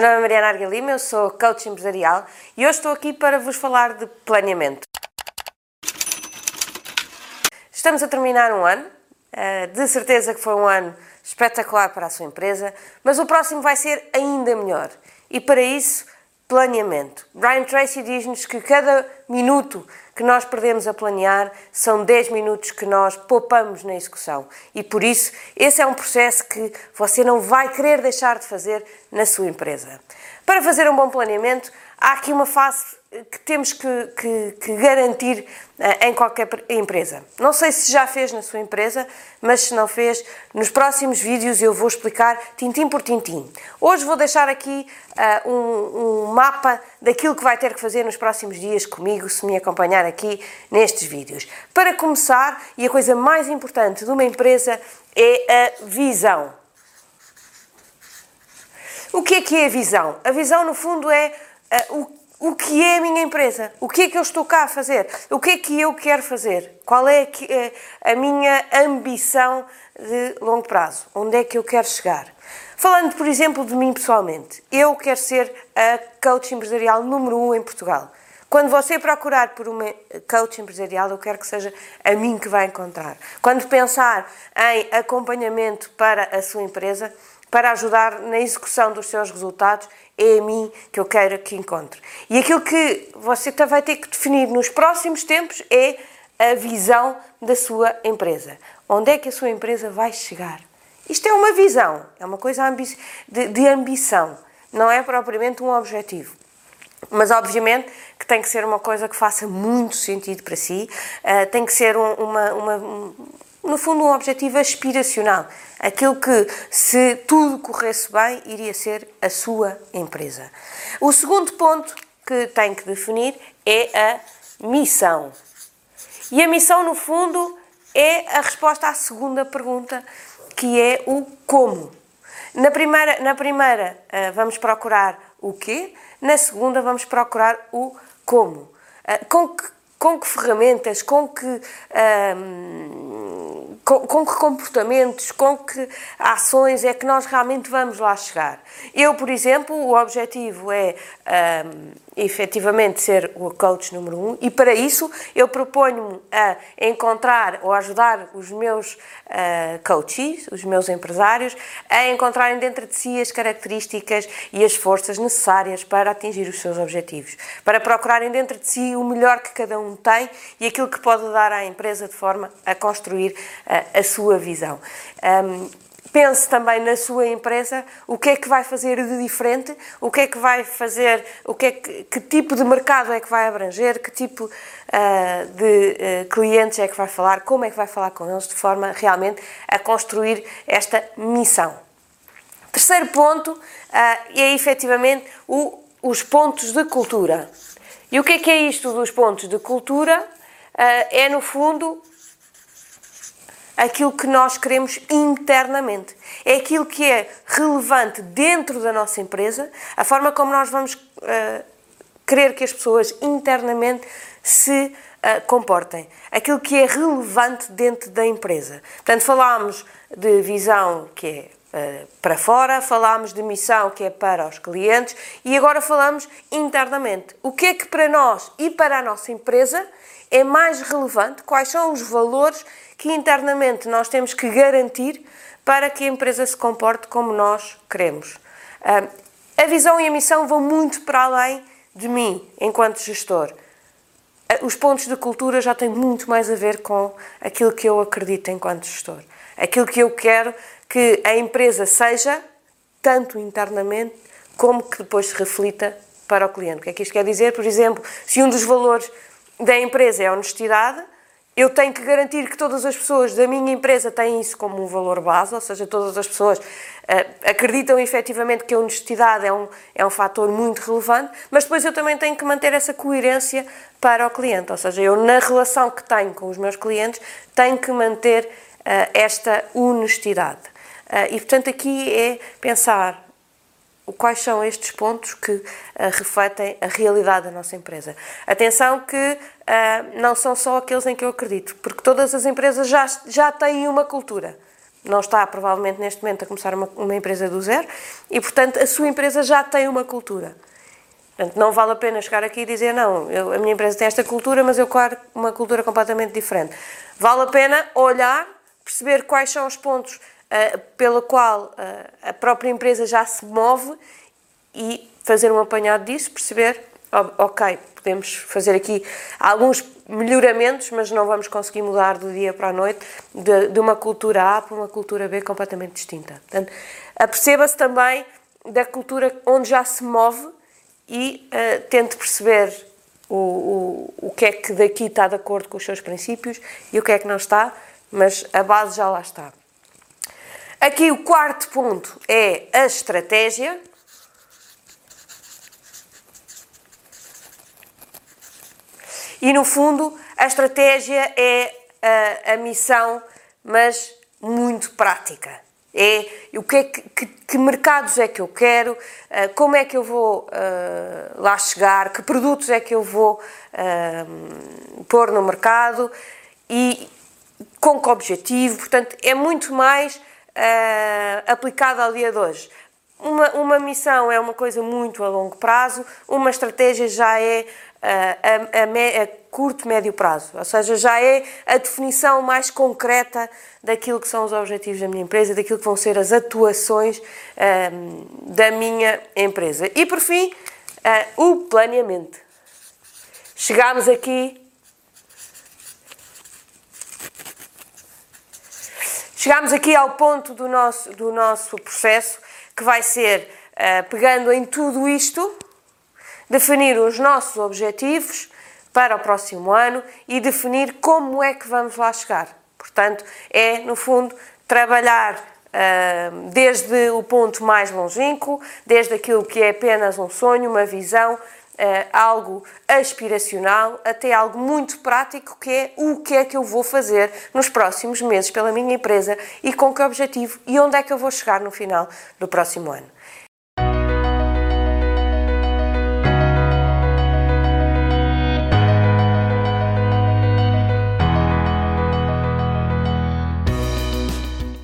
meu nome é Mariana Arga Lima, eu sou coach empresarial e hoje estou aqui para vos falar de planeamento. Estamos a terminar um ano, eh, de certeza que foi um ano espetacular para a sua empresa, mas o próximo vai ser ainda melhor. E para isso, planeamento. Brian Tracy diz-nos que cada minuto que nós perdemos a planear são 10 minutos que nós poupamos na execução. E por isso, esse é um processo que você não vai querer deixar de fazer na sua empresa. Para fazer um bom planeamento, há aqui uma fase que temos que, que, que garantir uh, em qualquer empresa. Não sei se já fez na sua empresa, mas se não fez, nos próximos vídeos eu vou explicar tintim por tintim. Hoje vou deixar aqui uh, um, um, mapa daquilo que vai ter que fazer nos próximos dias comigo, se me acompanhar aqui nestes vídeos. Para começar, e a coisa mais importante de uma empresa é a visão. O que é que é a visão? A visão, no fundo, é uh, o o que é a minha empresa, o que é que eu estou cá a fazer, o que é que eu quero fazer, qual é a minha ambição de longo prazo, onde é que eu quero chegar. Falando, por exemplo, de mim pessoalmente, eu quero ser a coach empresarial número um em Portugal. Quando você procurar por uma coach empresarial, eu quero que seja a mim que vai encontrar. Quando pensar em acompanhamento para a sua empresa, para ajudar na execução dos seus resultados, é a mim que eu quero que encontre. E aquilo que você vai ter que definir nos próximos tempos é a visão da sua empresa. Onde é que a sua empresa vai chegar? Isto é uma visão, é uma coisa de, de ambição, não é propriamente um objetivo. Mas, obviamente, que tem que ser uma coisa que faça muito sentido para si, uh, tem que ser um, uma, uma, no fundo, um objetivo aspiracional. Aquilo que, se tudo corresse bem, iria ser a sua empresa. O segundo ponto que tem que definir é a missão. E a missão, no fundo, é a resposta à segunda pergunta, que é o como. Na primeira, na primeira uh, vamos procurar o quê, na segunda, vamos procurar o como. Uh, com, que, com que ferramentas, com que. Uh, com, com, que comportamentos, com que ações é que nós realmente vamos lá chegar. Eu, por exemplo, o objetivo é um, efetivamente ser o coach número um e para isso eu proponho-me a encontrar ou ajudar os meus uh, coaches, os meus empresários, a encontrarem dentro de si as características e as forças necessárias para atingir os seus objetivos, para procurarem dentro de si o melhor que cada um tem e aquilo que pode dar à empresa de forma a construir uh, a sua visão. Um, pense também na sua empresa o que é que vai fazer de diferente, o que é que vai fazer, o que, é que, que tipo de mercado é que vai abranger, que tipo uh, de uh, clientes é que vai falar, como é que vai falar com eles, de forma realmente a construir esta missão. Terceiro ponto uh, é efetivamente o, os pontos de cultura. E o que é que é isto dos pontos de cultura? é, no fundo, aquilo que nós queremos internamente. É aquilo que é relevante dentro da nossa empresa, a forma como nós vamos uh, querer que as pessoas internamente se uh, comportem. Aquilo que é relevante dentro da empresa. Portanto, falámos de visão que é uh, para fora, falámos de missão que é para os clientes e agora falamos internamente. O que é que para nós e para a nossa empresa é mais relevante? Quais são os valores que internamente nós temos que garantir para que a empresa se comporte como nós queremos. A visão e a missão vão muito para além de mim, enquanto gestor. Os pontos de cultura já têm muito mais a ver com aquilo que eu acredito enquanto gestor. Aquilo que eu quero que a empresa seja, tanto internamente, como que depois se reflita para o cliente. O que é que isto quer dizer? Por exemplo, se um dos valores da empresa é a honestidade, eu tenho que garantir que todas as pessoas da minha empresa têm isso como um valor base, ou seja, todas as pessoas uh, acreditam efetivamente que a honestidade é um, é um fator muito relevante, mas depois eu também tenho que manter essa coerência para o cliente, ou seja, eu na relação que tenho com os meus clientes tenho que manter uh, esta honestidade. Uh, e portanto aqui é pensar quais são estes pontos que uh, refletem a realidade da nossa empresa. Atenção que uh, não são só aqueles em que eu acredito, porque todas as empresas já, já têm uma cultura. não está provavelmente neste momento a começar uma, uma empresa do zero e, portanto, a sua empresa já tem uma cultura. Portanto, não vale a pena chegar aqui e dizer, não, eu, a minha empresa tem esta cultura, mas eu quero uma cultura completamente diferente. Vale a pena olhar, perceber quais são os pontos uh, pela qual uh, a própria empresa já se move e fazer um apanhado disso, perceber, ok, podemos fazer aqui alguns melhoramentos, mas não vamos conseguir mudar do dia para a noite de, de uma cultura A para uma cultura B completamente distinta. Portanto, aperceba-se também da cultura onde já se move e uh, tente perceber o, o, o que é que daqui está de acordo com os seus princípios e o que é que não está, mas a base já lá está. Aqui o quarto ponto é a estratégia. E no fundo, a estratégia é a, a missão, mas muito prática. É o que, é que, que, que, mercados é que eu quero, uh, como é que eu vou uh, lá chegar, que produtos é que eu vou uh, pôr no mercado e com que objetivo. Portanto, é muito mais aplicado ao dia de hoje. Uma, uma missão é uma coisa muito a longo prazo, uma estratégia já é a, a, a, curto, médio prazo, ou seja, já é a definição mais concreta daquilo que são os objetivos da minha empresa, daquilo que vão ser as atuações um, da minha empresa. E por fim, uh, o planeamento. Chegámos aqui. Chegámos aqui ao ponto do nosso, do nosso processo que vai ser, uh, pegando em tudo isto, definir os nossos objetivos para o próximo ano e definir como é que vamos lá chegar. Portanto, é, no fundo, trabalhar uh, desde o ponto mais longínquo, desde aquilo que é apenas um sonho, uma visão, uh, algo aspiracional, até algo muito prático, que é o que é que eu vou fazer nos próximos meses pela minha empresa e com que objetivo e onde é que eu vou chegar no final do próximo ano.